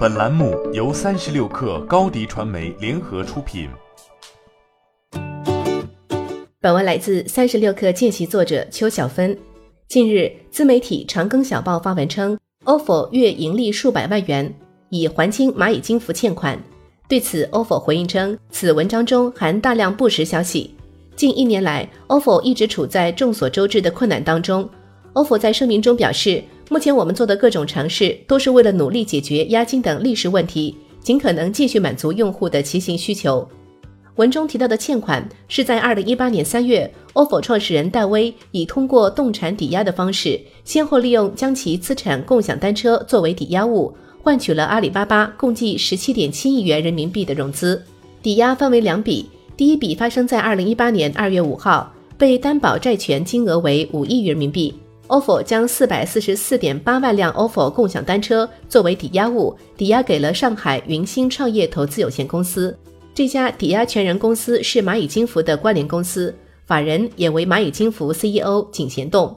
本栏目由三十六氪高低传媒联合出品。本文来自三十六氪见习作者邱小芬。近日，自媒体长庚小报发文称，ofo 月盈利数百万元，已还清蚂蚁金服欠款。对此，ofo 回应称，此文章中含大量不实消息。近一年来，ofo 一直处在众所周知的困难当中。ofo 在声明中表示，目前我们做的各种尝试都是为了努力解决押金等历史问题，尽可能继续满足用户的骑行需求。文中提到的欠款是在二零一八年三月，ofo 创始人戴威以通过动产抵押的方式，先后利用将其资产共享单车作为抵押物，换取了阿里巴巴共计十七点七亿元人民币的融资。抵押分为两笔，第一笔发生在二零一八年二月五号，被担保债权金额为五亿人民币。Ofo 将四百四十四点八万辆 ofo 共享单车作为抵押物，抵押给了上海云星创业投资有限公司。这家抵押权人公司是蚂蚁金服的关联公司，法人也为蚂蚁金服 CEO 井贤栋。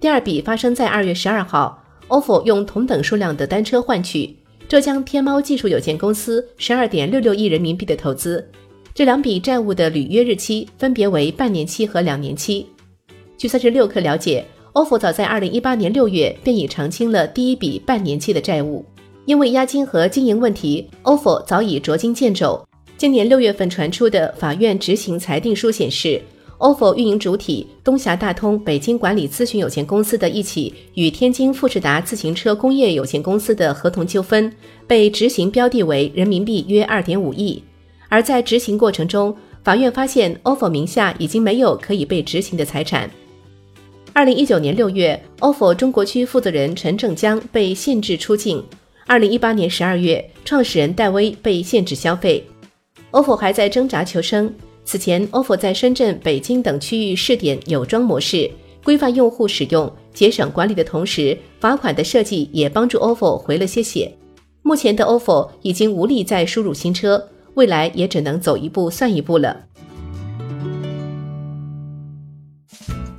第二笔发生在二月十二号，ofo 用同等数量的单车换取浙江天猫技术有限公司十二点六六亿人民币的投资。这两笔债务的履约日期分别为半年期和两年期。据三十六氪了解。Ofo 早在二零一八年六月便已偿清了第一笔半年期的债务，因为押金和经营问题，ofo 早已捉襟见肘。今年六月份传出的法院执行裁定书显示，ofo 运营主体东峡大通北京管理咨询有限公司的一起与天津富士达自行车工业有限公司的合同纠纷，被执行标的为人民币约二点五亿。而在执行过程中，法院发现 ofo 名下已经没有可以被执行的财产。二零一九年六月，ofo 中国区负责人陈正江被限制出境。二零一八年十二月，创始人戴威被限制消费。ofo 还在挣扎求生。此前，ofo 在深圳、北京等区域试点有桩模式，规范用户使用，节省管理的同时，罚款的设计也帮助 ofo 回了些血。目前的 ofo 已经无力再输入新车，未来也只能走一步算一步了。